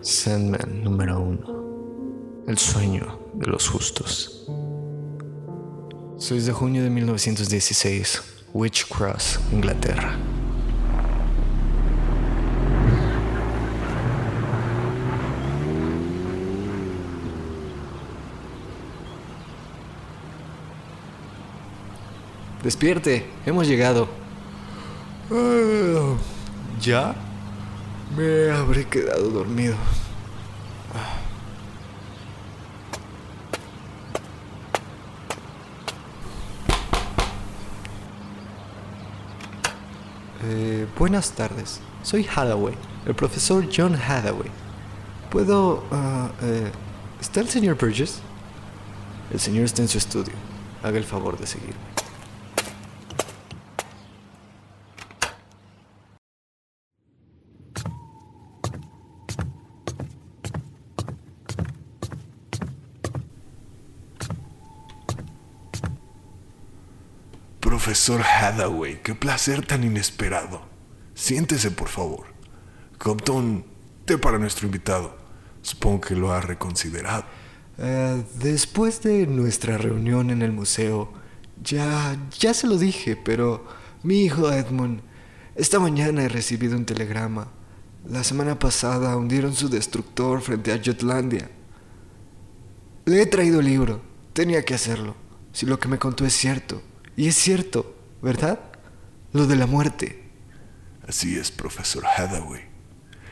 Sandman número 1. El sueño de los justos. 6 de junio de 1916, Witch Cross, Inglaterra. Despierte, hemos llegado. ¿Ya? Me habré quedado dormido. Eh, buenas tardes. Soy Hathaway, el profesor John Hathaway. ¿Puedo... ah, eh, ¿Está el señor Burgess? El señor está en su estudio. Haga el favor de seguirme. Profesor Hathaway, qué placer tan inesperado. Siéntese, por favor. Compton, té para nuestro invitado. Supongo que lo ha reconsiderado. Eh, después de nuestra reunión en el museo, ya, ya se lo dije, pero mi hijo Edmund, esta mañana he recibido un telegrama. La semana pasada hundieron su destructor frente a Jutlandia. Le he traído el libro, tenía que hacerlo, si lo que me contó es cierto. Y es cierto, ¿verdad? Lo de la muerte. Así es, profesor Hathaway.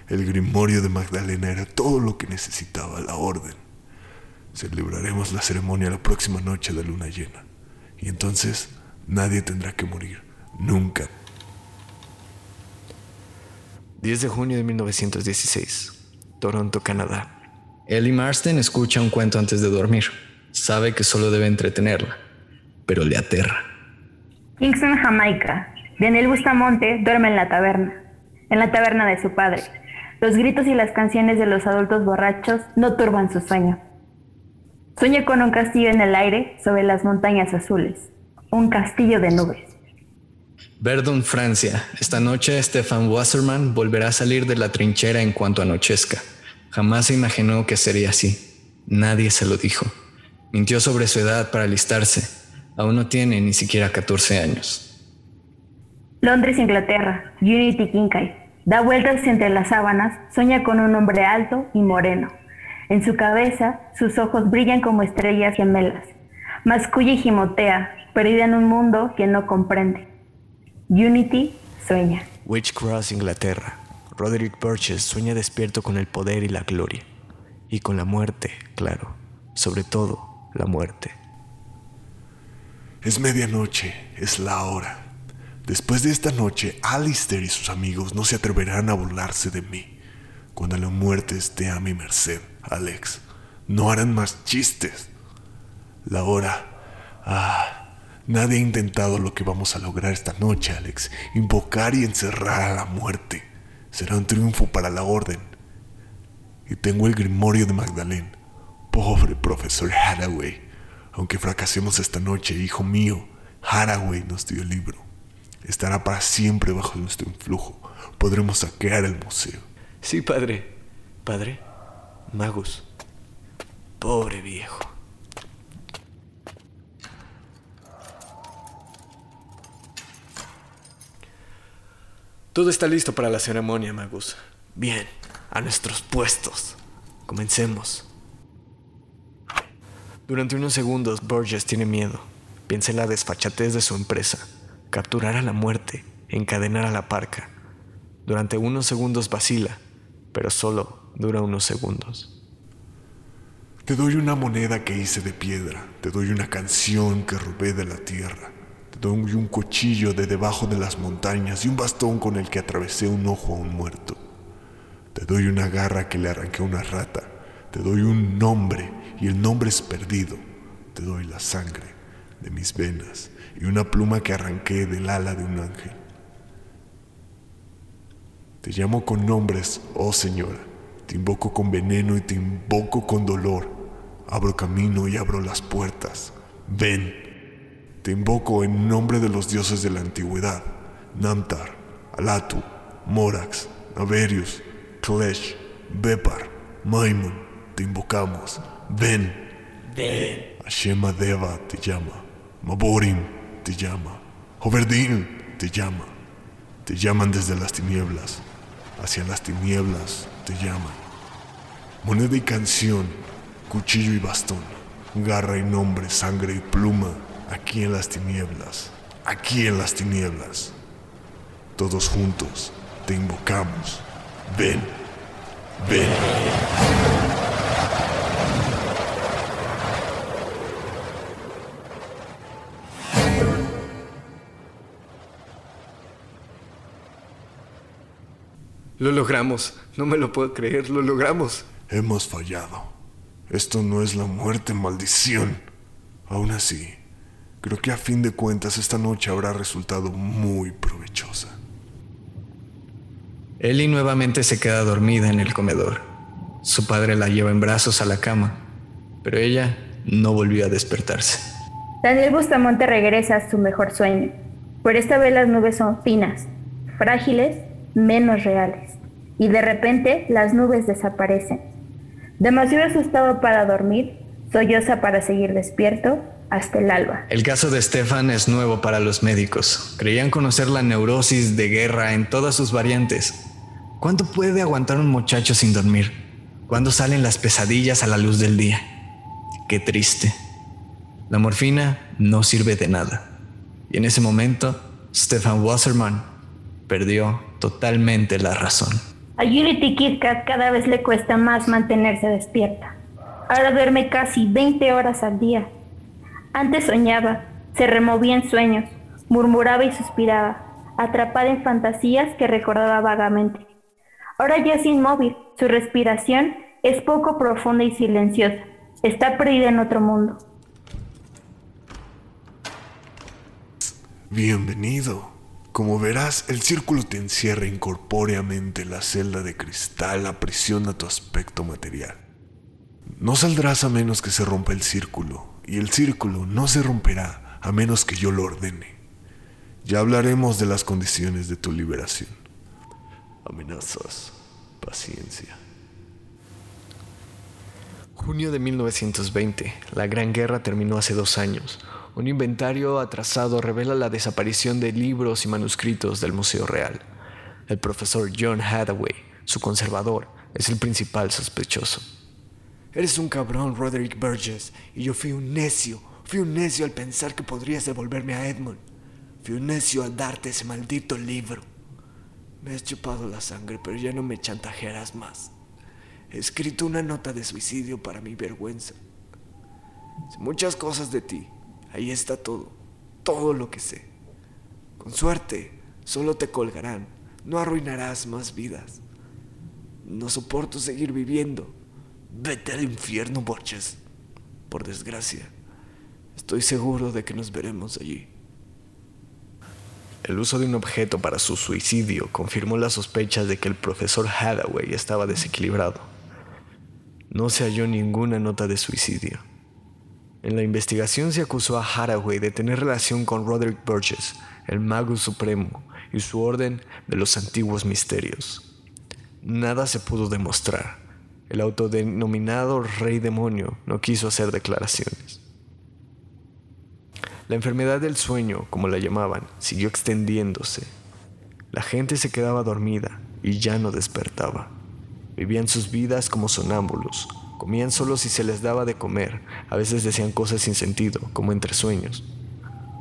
El Grimorio de Magdalena era todo lo que necesitaba la orden. Celebraremos la ceremonia la próxima noche de luna llena. Y entonces nadie tendrá que morir. Nunca. 10 de junio de 1916, Toronto, Canadá. Ellie Marsden escucha un cuento antes de dormir. Sabe que solo debe entretenerla, pero le aterra. Kingston, Jamaica. Daniel Bustamonte duerme en la taberna, en la taberna de su padre. Los gritos y las canciones de los adultos borrachos no turban su sueño. Sueña con un castillo en el aire sobre las montañas azules, un castillo de nubes. Verdun, Francia. Esta noche Stefan Wasserman volverá a salir de la trinchera en cuanto anochezca. Jamás se imaginó que sería así. Nadie se lo dijo. Mintió sobre su edad para alistarse. Aún no tiene ni siquiera 14 años. Londres, Inglaterra. Unity Kincaid. Da vueltas entre las sábanas, sueña con un hombre alto y moreno. En su cabeza, sus ojos brillan como estrellas gemelas. Masculla y gimotea, perdida en un mundo que no comprende. Unity sueña. Witch Cross, Inglaterra. Roderick Burgess sueña despierto con el poder y la gloria. Y con la muerte, claro. Sobre todo, la muerte. Es medianoche, es la hora. Después de esta noche, Alistair y sus amigos no se atreverán a burlarse de mí. Cuando la muerte esté a mi merced, Alex, no harán más chistes. La hora... Ah, nadie ha intentado lo que vamos a lograr esta noche, Alex. Invocar y encerrar a la muerte. Será un triunfo para la orden. Y tengo el grimorio de Magdalene. Pobre profesor Hathaway. Aunque fracasemos esta noche, hijo mío, Hathaway nos dio el libro. Estará para siempre bajo nuestro influjo. Podremos saquear el museo. Sí, padre. Padre. Magus. Pobre viejo. Todo está listo para la ceremonia, Magus. Bien, a nuestros puestos. Comencemos. Durante unos segundos, Burgess tiene miedo. Piensa en la desfachatez de su empresa. Capturar a la muerte, encadenar a la parca. Durante unos segundos vacila, pero solo dura unos segundos. Te doy una moneda que hice de piedra. Te doy una canción que robé de la tierra. Te doy un cuchillo de debajo de las montañas y un bastón con el que atravesé un ojo a un muerto. Te doy una garra que le arranqué a una rata. Te doy un nombre y el nombre es perdido. Te doy la sangre de mis venas y una pluma que arranqué del ala de un ángel. Te llamo con nombres, oh Señora. Te invoco con veneno y te invoco con dolor. Abro camino y abro las puertas. Ven. Te invoco en nombre de los dioses de la antigüedad. Namtar, Alatu, Morax, Averius, Klesh, Bepar, Maimon, te invocamos. Ven. Ven. Ashema Deva te llama. Maborim te llama. Overdin te llama. Te llaman desde las tinieblas. Hacia las tinieblas te llaman. Moneda y canción, cuchillo y bastón, garra y nombre, sangre y pluma, aquí en las tinieblas, aquí en las tinieblas. Todos juntos te invocamos. Ven, ven. Lo logramos. No me lo puedo creer. Lo logramos. Hemos fallado. Esto no es la muerte, maldición. Aún así, creo que a fin de cuentas esta noche habrá resultado muy provechosa. Ellie nuevamente se queda dormida en el comedor. Su padre la lleva en brazos a la cama, pero ella no volvió a despertarse. Daniel Bustamonte regresa a su mejor sueño, pero esta vez las nubes son finas, frágiles, menos reales, y de repente las nubes desaparecen. Demasiado asustado para dormir, solloza para seguir despierto hasta el alba. El caso de Stefan es nuevo para los médicos. Creían conocer la neurosis de guerra en todas sus variantes. ¿Cuánto puede aguantar un muchacho sin dormir? ¿Cuándo salen las pesadillas a la luz del día? Qué triste. La morfina no sirve de nada. Y en ese momento, Stefan Wasserman perdió totalmente la razón. A Unity Kit Kat cada vez le cuesta más mantenerse despierta. Ahora duerme casi 20 horas al día. Antes soñaba, se removía en sueños, murmuraba y suspiraba, atrapada en fantasías que recordaba vagamente. Ahora ya es inmóvil, su respiración es poco profunda y silenciosa. Está perdida en otro mundo. Bienvenido. Como verás, el círculo te encierra incorpóreamente. La celda de cristal aprisiona tu aspecto material. No saldrás a menos que se rompa el círculo, y el círculo no se romperá a menos que yo lo ordene. Ya hablaremos de las condiciones de tu liberación. Amenazas, paciencia. Junio de 1920. La Gran Guerra terminó hace dos años. Un inventario atrasado revela la desaparición de libros y manuscritos del Museo Real. El profesor John Hathaway, su conservador, es el principal sospechoso. Eres un cabrón, Roderick Burgess, y yo fui un necio. Fui un necio al pensar que podrías devolverme a Edmund. Fui un necio al darte ese maldito libro. Me has chupado la sangre, pero ya no me chantajearás más. He escrito una nota de suicidio para mi vergüenza. Muchas cosas de ti. Ahí está todo. Todo lo que sé. Con suerte, solo te colgarán. No arruinarás más vidas. No soporto seguir viviendo. Vete al infierno, Borges. Por desgracia, estoy seguro de que nos veremos allí. El uso de un objeto para su suicidio confirmó las sospechas de que el profesor Hathaway estaba desequilibrado. No se halló ninguna nota de suicidio. En la investigación se acusó a Hathaway de tener relación con Roderick Burgess, el mago supremo, y su orden de los antiguos misterios. Nada se pudo demostrar. El autodenominado rey demonio no quiso hacer declaraciones. La enfermedad del sueño, como la llamaban, siguió extendiéndose. La gente se quedaba dormida y ya no despertaba. Vivían sus vidas como sonámbulos, comían solo si se les daba de comer, a veces decían cosas sin sentido, como entre sueños.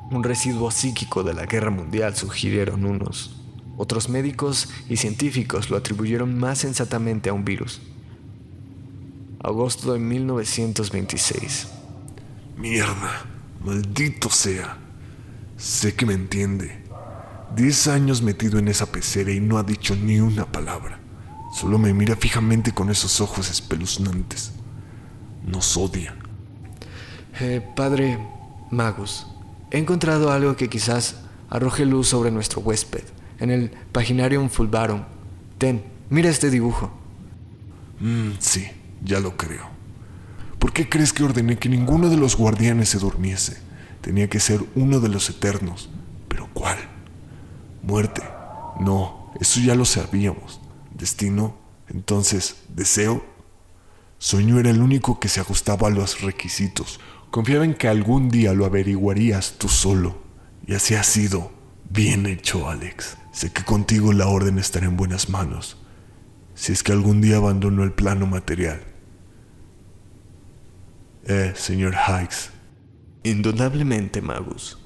Un residuo psíquico de la guerra mundial sugirieron unos. Otros médicos y científicos lo atribuyeron más sensatamente a un virus. Agosto de 1926. Mierda, maldito sea. Sé que me entiende. Diez años metido en esa pecera y no ha dicho ni una palabra. Solo me mira fijamente con esos ojos espeluznantes. Nos odia. Eh, padre Magus, he encontrado algo que quizás arroje luz sobre nuestro huésped en el Paginarium Fulvarum. Ten, mira este dibujo. Mm, sí, ya lo creo. ¿Por qué crees que ordené que ninguno de los guardianes se durmiese? Tenía que ser uno de los eternos. ¿Pero cuál? Muerte. No, Eso ya lo sabíamos. Destino, entonces, deseo. Sueño era el único que se ajustaba a los requisitos. Confiaba en que algún día lo averiguarías tú solo. Y así ha sido. Bien hecho, Alex. Sé que contigo la orden estará en buenas manos. Si es que algún día abandono el plano material. Eh, señor Hikes. Indudablemente, Magus.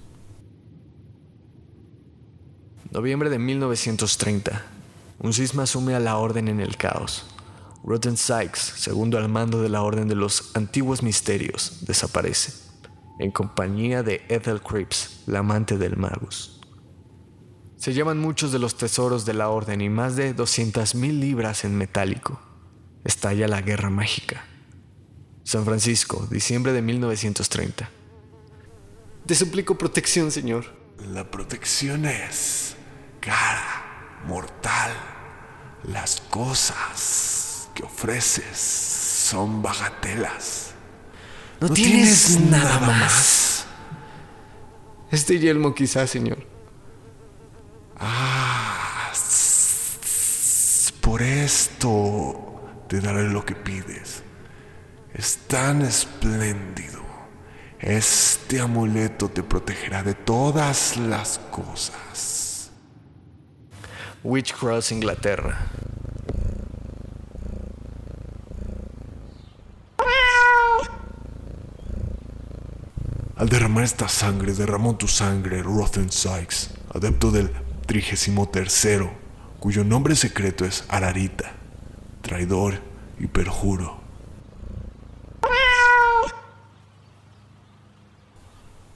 Noviembre de 1930. Un cisma asume a la orden en el caos. Rotten Sykes, segundo al mando de la Orden de los Antiguos Misterios, desaparece, en compañía de Ethel Cripps, la amante del Magus. Se llevan muchos de los tesoros de la Orden y más de 200.000 libras en metálico. Estalla la Guerra Mágica. San Francisco, diciembre de 1930. Te suplico protección, señor. La protección es cara, mortal. Las cosas que ofreces son bagatelas. No, tienes, nada más. Este yelmo quizás, señor. Ah, por esto te daré lo que pides. Es tan espléndido. Este amuleto te protegerá de todas las cosas. Witch Cross, Inglaterra. Al derramar esta sangre, derramó tu sangre, Rothen Sykes, adepto del 33, cuyo nombre secreto es Ararita, traidor y perjuro.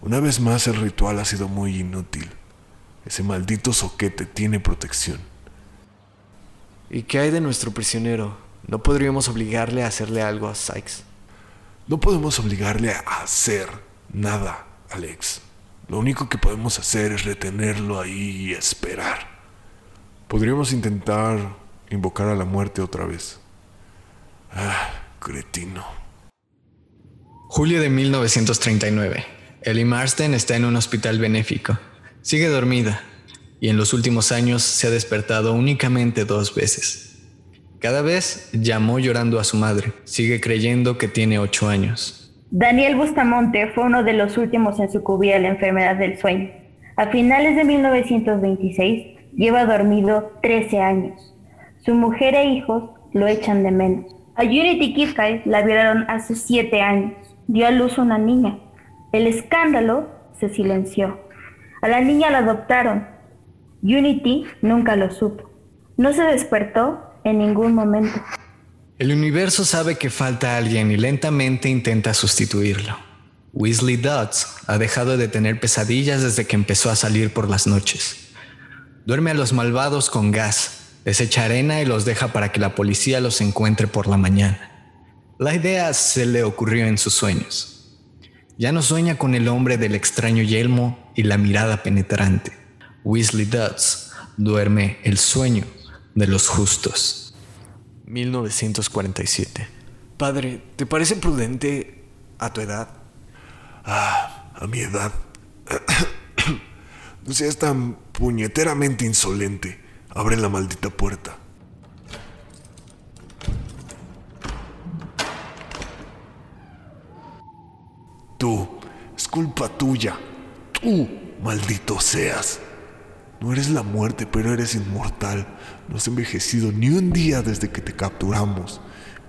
Una vez más el ritual ha sido muy inútil. Ese maldito soquete tiene protección. ¿Y qué hay de nuestro prisionero? ¿No podríamos obligarle a hacerle algo a Sykes? No podemos obligarle a hacer nada, Alex. Lo único que podemos hacer es retenerlo ahí y esperar. Podríamos intentar invocar a la muerte otra vez. Ah, cretino. Julio de 1939. Ellie Marsden está en un hospital benéfico. Sigue dormida y en los últimos años se ha despertado únicamente dos veces. Cada vez llamó llorando a su madre. Sigue creyendo que tiene ocho años. Daniel Bustamonte fue uno de los últimos en sucumbir a la enfermedad del sueño. A finales de 1926 lleva dormido 13 años. Su mujer e hijos lo echan de menos. A Unity Kifkai la violaron hace 7 años. Dio a luz una niña. El escándalo se silenció. A la niña la adoptaron. Unity nunca lo supo. No se despertó en ningún momento. El universo sabe que falta alguien y lentamente intenta sustituirlo. Weasley Dodds ha dejado de tener pesadillas desde que empezó a salir por las noches. Duerme a los malvados con gas, les echa arena y los deja para que la policía los encuentre por la mañana. La idea se le ocurrió en sus sueños. Ya no sueña con el hombre del extraño yelmo y la mirada penetrante. Weasley Dodds duerme el sueño de los justos. 1947. Padre, ¿te parece prudente a tu edad? Ah, a mi edad. no seas tan puñeteramente insolente. Abre la maldita puerta. Tú, es culpa tuya. Tú, maldito seas. No eres la muerte, pero eres inmortal. No has envejecido ni un día desde que te capturamos.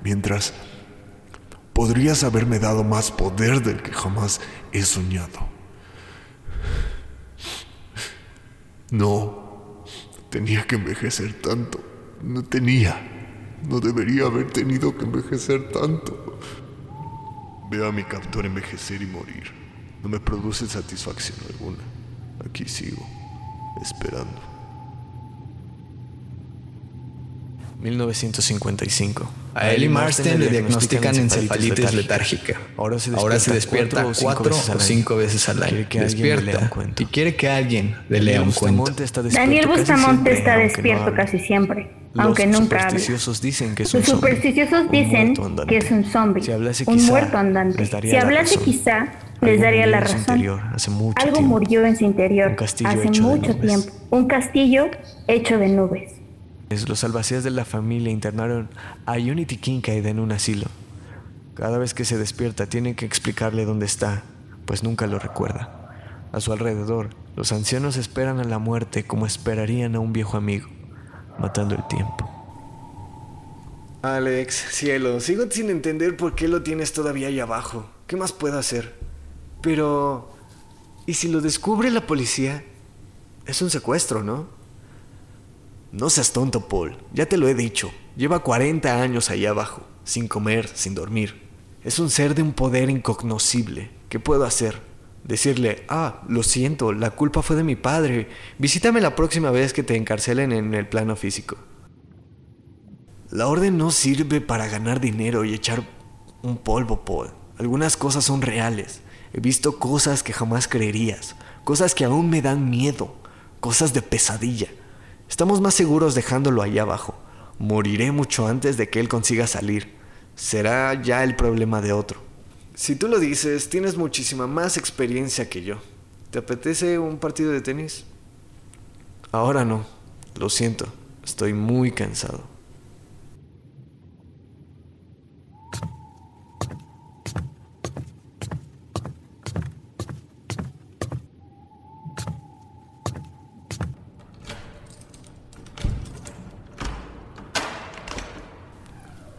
Mientras podrías haberme dado más poder del que jamás he soñado. No, tenía que envejecer tanto. No tenía. No debería haber tenido que envejecer tanto. Veo a mi captor envejecer y morir. No me produce satisfacción alguna. Aquí sigo, esperando. 1955. A Ellie Marsden le diagnostican encefalitis letárgica. Ahora se Ahora se despierta cuatro o cinco veces al año. Despierta y quiere que alguien le lea un cuento. Daniel Bustamonte está despierto casi siempre, aunque Los nunca habla. supersticiosos dicen que es Los un zombie, supersticiosos un dicen muerto andante. que es un zombie, Si hablase un quizá, muerto andante. Si la hablase quizá, Les daría la razón. interior hace mucho Algo tiempo. murió en su interior Un castillo hace hecho de mucho nubes. tiempo. Un castillo hecho de nubes. Los albacías de la familia internaron a Unity Kincaid en un asilo. Cada vez que se despierta tienen que explicarle dónde está, pues nunca lo recuerda. A su alrededor, los ancianos esperan a la muerte como esperarían a un viejo amigo, matando el tiempo. Alex, cielo, sigo sin entender por qué lo tienes todavía ahí abajo. ¿Qué más puedo hacer? Pero... ¿Y si lo descubre la policía? Es un secuestro, ¿no? No seas tonto, Paul. Ya te lo he dicho. Lleva 40 años ahí abajo, sin comer, sin dormir. Es un ser de un poder incognoscible. ¿Qué puedo hacer? Decirle, ah, lo siento, la culpa fue de mi padre. Visítame la próxima vez que te encarcelen en el plano físico. La orden no sirve para ganar dinero y echar un polvo, Paul. Algunas cosas son reales. He visto cosas que jamás creerías, cosas que aún me dan miedo, cosas de pesadilla. Estamos más seguros dejándolo ahí abajo. Moriré mucho antes de que él consiga salir. Será ya el problema de otro. Si tú lo dices, tienes muchísima más experiencia que yo. ¿Te apetece un partido de tenis? Ahora no. Lo siento. Estoy muy cansado.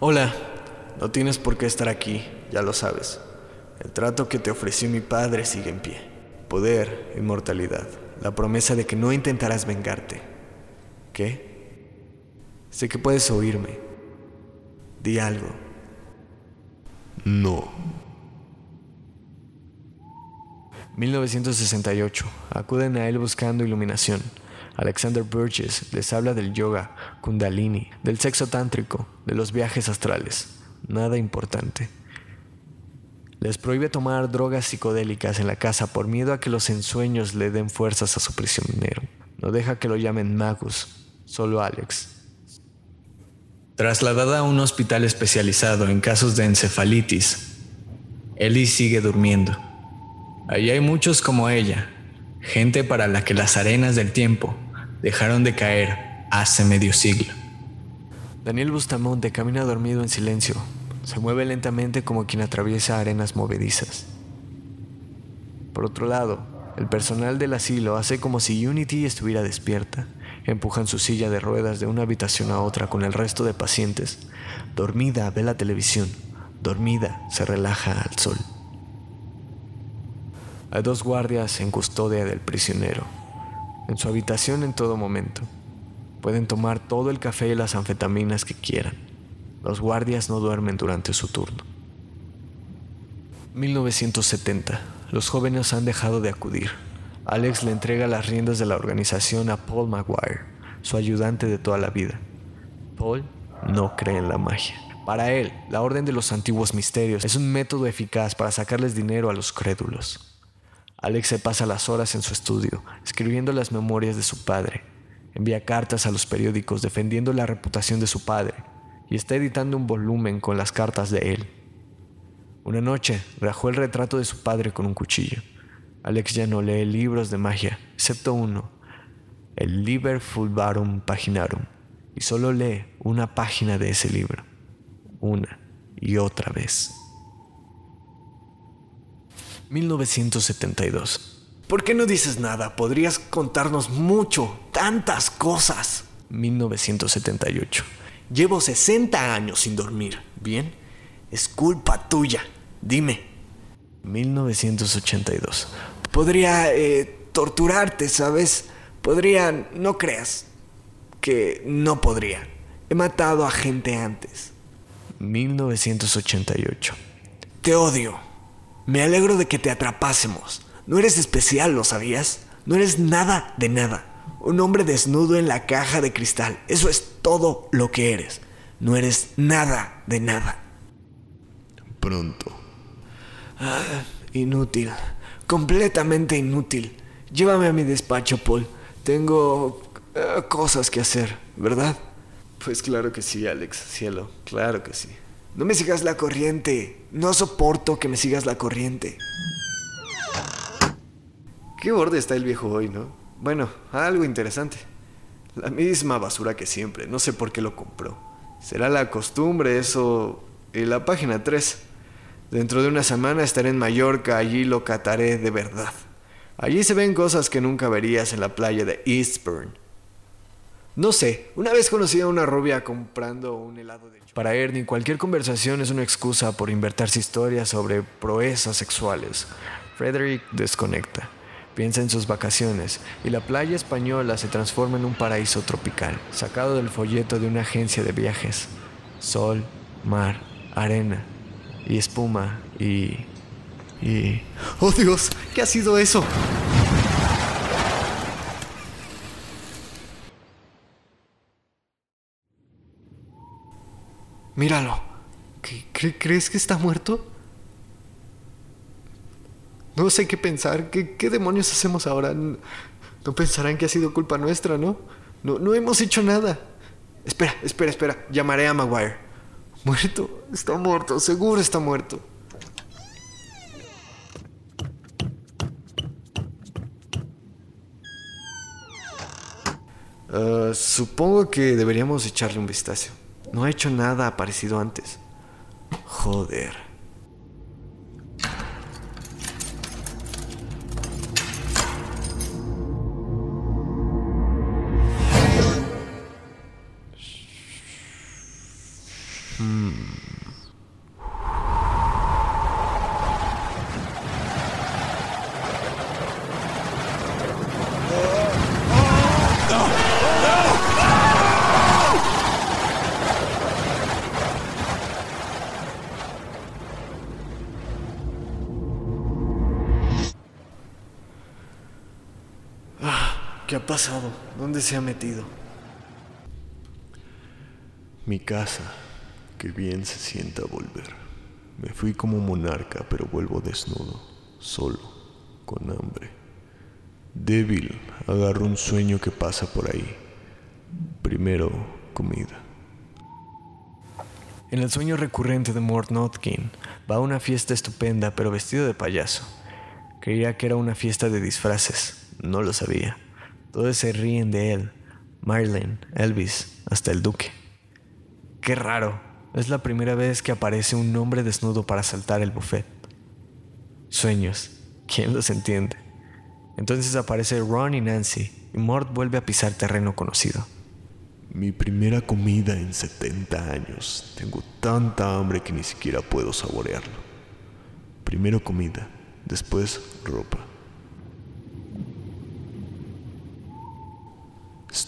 Hola, no tienes por qué estar aquí, ya lo sabes. El trato que te ofreció mi padre sigue en pie. Poder, inmortalidad, la promesa de que no intentarás vengarte. ¿Qué? Sé que puedes oírme. Di algo. No. 1968. Acuden a él buscando iluminación. Alexander Burgess les habla del yoga, kundalini, del sexo tántrico, de los viajes astrales. Nada importante. Les prohíbe tomar drogas psicodélicas en la casa por miedo a que los ensueños le den fuerzas a su prisionero. No deja que lo llamen Magus, solo Alex. Trasladada a un hospital especializado en casos de encefalitis, Ellie sigue durmiendo. Allí hay muchos como ella, gente para la que las arenas del tiempo dejaron de caer hace medio siglo. Daniel Bustamante camina dormido en silencio. Se mueve lentamente como quien atraviesa arenas movedizas. Por otro lado, el personal del asilo hace como si Unity estuviera despierta. Empujan su silla de ruedas de una habitación a otra con el resto de pacientes. Dormida ve la televisión. Dormida se relaja al sol. Hay dos guardias en custodia del prisionero. En su habitación en todo momento. Pueden tomar todo el café y las anfetaminas que quieran. Los guardias no duermen durante su turno. 1970. Los jóvenes han dejado de acudir. Alex le entrega las riendas de la organización a Paul Maguire, su ayudante de toda la vida. Paul no cree en la magia. Para él, la Orden de los Antiguos Misterios es un método eficaz para sacarles dinero a los crédulos. Alex se pasa las horas en su estudio, escribiendo las memorias de su padre. Envía cartas a los periódicos defendiendo la reputación de su padre y está editando un volumen con las cartas de él. Una noche rajó el retrato de su padre con un cuchillo. Alex ya no lee libros de magia, excepto uno, el Liber Fulvarum Paginarum, y solo lee una página de ese libro, una y otra vez. 1972. ¿Por qué no dices nada? Podrías contarnos mucho, tantas cosas. 1978. Llevo 60 años sin dormir, ¿bien? Es culpa tuya. Dime. 1982. Podría eh, torturarte, ¿sabes? Podría... No creas que no podría. He matado a gente antes. 1988. Te odio. Me alegro de que te atrapásemos. No eres especial, ¿lo sabías? No eres nada de nada. Un hombre desnudo en la caja de cristal. Eso es todo lo que eres. No eres nada de nada. Pronto. Ah, inútil. Completamente inútil. Llévame a mi despacho, Paul. Tengo eh, cosas que hacer, ¿verdad? Pues claro que sí, Alex, cielo. Claro que sí. No me sigas la corriente. No soporto que me sigas la corriente. qué borde está el viejo hoy, ¿no? Bueno, algo interesante. La misma basura que siempre, no sé por qué lo compró. Será la costumbre, eso... Y la página 3. Dentro de una semana estaré en Mallorca, allí lo cataré de verdad. Allí se ven cosas que nunca verías en la playa de Eastburn. No sé, una vez conocí a una rubia comprando un helado de... Para Ernie, cualquier conversación es una excusa por invertirse historias sobre proezas sexuales. Frederick desconecta. Piensa en sus vacaciones y la playa española se transforma en un paraíso tropical, sacado del folleto de una agencia de viajes. Sol, mar, arena y espuma y... y... ¡Oh Dios! ¿Qué ha sido eso? Míralo. ¿Crees que está muerto? No sé qué pensar. ¿Qué, demonios hacemos ahora? No, pensarán que ha sido culpa nuestra, ¿no? ¿no? No hemos hecho nada. Espera, espera, espera. Llamaré a Maguire. Muerto. Está muerto. Seguro está muerto. Ah, supongo que deberíamos echarle un vistazo. No ha hecho nada parecido antes. Joder. Pasado? ¿Dónde se ha metido? Mi casa, que bien se sienta volver. Me fui como monarca, pero vuelvo desnudo, solo, con hambre. Débil, agarro un sueño que pasa por ahí. Primero, comida. En el sueño recurrente de Mort Notkin, va a una fiesta estupenda, pero vestido de payaso. Creía que era una fiesta de disfraces, no lo sabía. Todos se ríen de él. Marlene, Elvis, hasta el duque. Qué raro. Es la primera vez que aparece un hombre desnudo para saltar el buffet. Sueños. ¿Quién los entiende? Entonces aparece Ron y Nancy y Mort vuelve a pisar terreno conocido. Mi primera comida en 70 años. Tengo tanta hambre que ni siquiera puedo saborearlo. Primero comida, después ropa.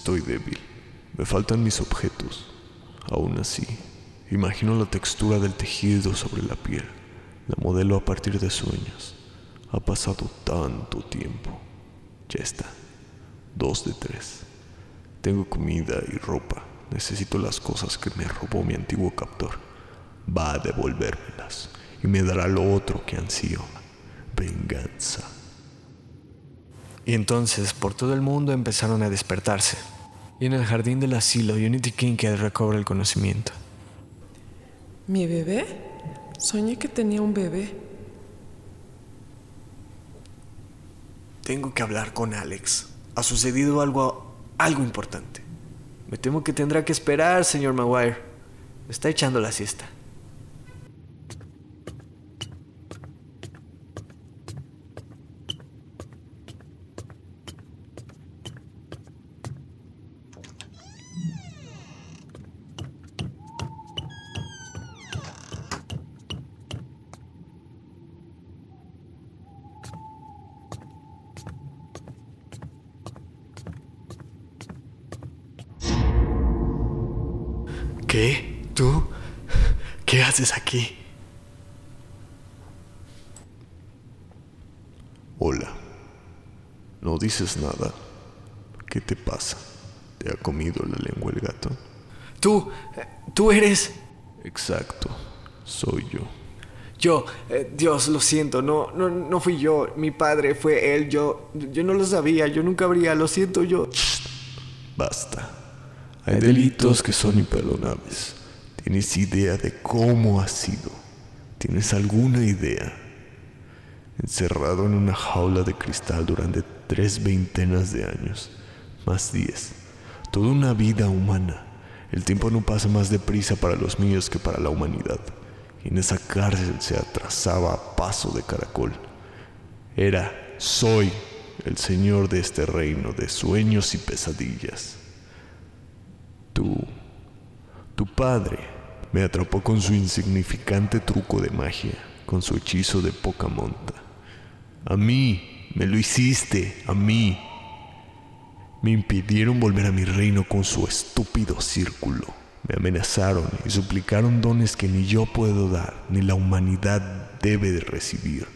Estoy débil. Me faltan mis objetos. Aún así, imagino la textura del tejido sobre la piel. La modelo a partir de sueños. Ha pasado tanto tiempo. Ya está. Dos de tres. Tengo comida y ropa. Necesito las cosas que me robó mi antiguo captor. Va a devolvérmelas y me dará lo otro que ansío. Venganza. Y entonces por todo el mundo empezaron a despertarse. Y en el jardín del asilo, Unity Kincaid recobra el conocimiento. ¿Mi bebé? Soñé que tenía un bebé. Tengo que hablar con Alex. Ha sucedido algo, algo importante. Me temo que tendrá que esperar, señor Maguire. Está echando la siesta. ¿Qué? ¿Tú? ¿Qué haces aquí? Hola. No dices nada. ¿Qué te pasa? ¿Te ha comido la lengua el gato? Tú, tú eres... Exacto, soy yo. Yo, eh, Dios, lo siento, no, no, no fui yo, mi padre fue él, yo, yo no lo sabía, yo nunca habría, lo siento, yo... Basta. Hay delitos que son imperdonables. ¿Tienes idea de cómo ha sido? ¿Tienes alguna idea? Encerrado en una jaula de cristal durante tres veintenas de años, más diez. Toda una vida humana. El tiempo no pasa más deprisa para los míos que para la humanidad. Y en esa cárcel se atrasaba a paso de caracol. Era, soy el señor de este reino de sueños y pesadillas. Tú, tu padre, me atrapó con su insignificante truco de magia, con su hechizo de poca monta. A mí, me lo hiciste, a mí. Me impidieron volver a mi reino con su estúpido círculo. Me amenazaron y suplicaron dones que ni yo puedo dar, ni la humanidad debe de recibir.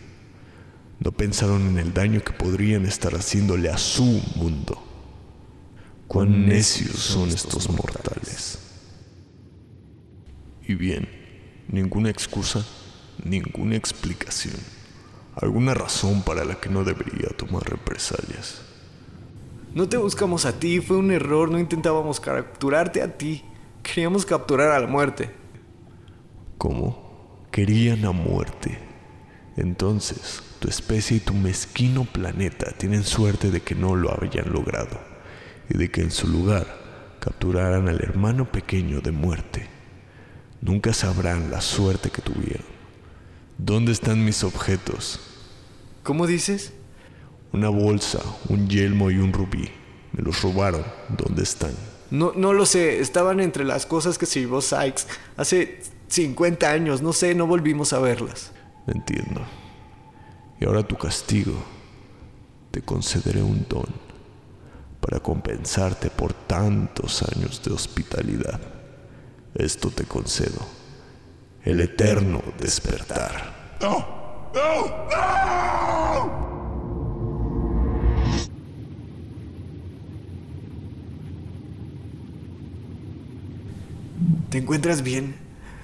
No pensaron en el daño que podrían estar haciéndole a su mundo. Cuán necios son estos mortales. Y bien, ninguna excusa, ninguna explicación, alguna razón para la que no debería tomar represalias. No te buscamos a ti, fue un error, no intentábamos capturarte a ti. Queríamos capturar a la muerte. ¿Cómo? Querían a muerte. Entonces, tu especie y tu mezquino planeta tienen suerte de que no lo hayan logrado y de que en su lugar capturaran al hermano pequeño de muerte. Nunca sabrán la suerte que tuvieron. ¿Dónde están mis objetos? ¿Cómo dices? Una bolsa, un yelmo y un rubí. Me los robaron. ¿Dónde están? No, no lo sé. Estaban entre las cosas que se llevó Sykes hace 50 años. No sé, no volvimos a verlas. Entiendo. Y ahora tu castigo. Te concederé un don para compensarte por tantos años de hospitalidad. Esto te concedo. El eterno despertar. ¡No! ¡No! ¡No! ¿Te encuentras bien?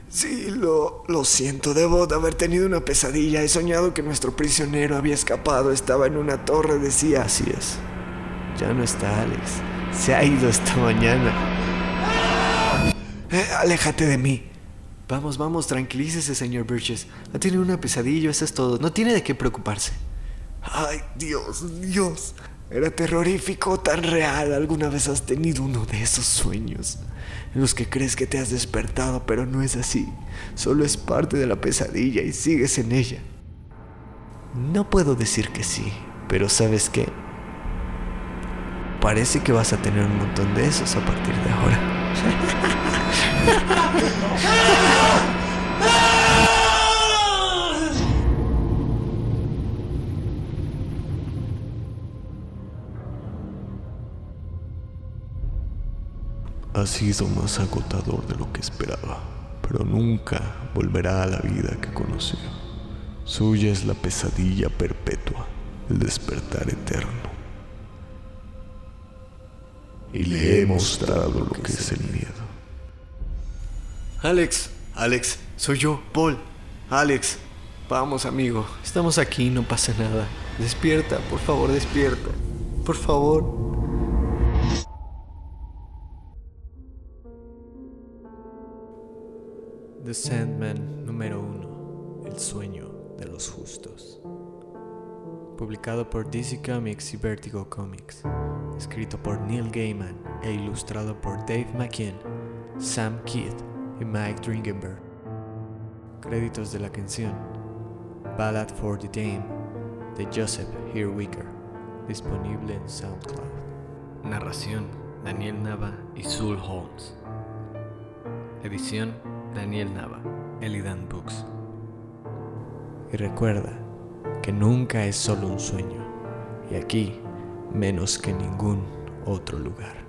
Sí, lo, lo siento. Debo de haber tenido una pesadilla. He soñado que nuestro prisionero había escapado. Estaba en una torre. Decía, así es. Ya no está Alex. Se ha ido esta mañana. Eh, aléjate de mí. Vamos, vamos, tranquilícese, señor Birches. Ha tenido una pesadilla, eso es todo. No tiene de qué preocuparse. Ay, Dios, Dios. Era terrorífico, tan real. ¿Alguna vez has tenido uno de esos sueños? En los que crees que te has despertado, pero no es así. Solo es parte de la pesadilla y sigues en ella. No puedo decir que sí, pero ¿sabes qué? Parece que vas a tener un montón de esos a partir de ahora. Ha sido más agotador de lo que esperaba, pero nunca volverá a la vida que conoció. Suya es la pesadilla perpetua, el despertar eterno. Y le he mostrado lo que es el miedo. Alex, Alex, soy yo, Paul. Alex, vamos amigo, estamos aquí, no pasa nada. Despierta, por favor, despierta. Por favor. The Sandman número 1. El sueño de los justos. Publicado por DC Comics y Vertigo Comics. Escrito por Neil Gaiman e ilustrado por Dave McKean, Sam Kidd y Mike Dringenberg. Créditos de la canción Ballad for the Dame de Joseph Herwicker, disponible en SoundCloud. Narración Daniel Nava y Zul Holmes. Edición Daniel Nava, Elidan Books. Y recuerda que nunca es solo un sueño, y aquí menos que en ningún otro lugar.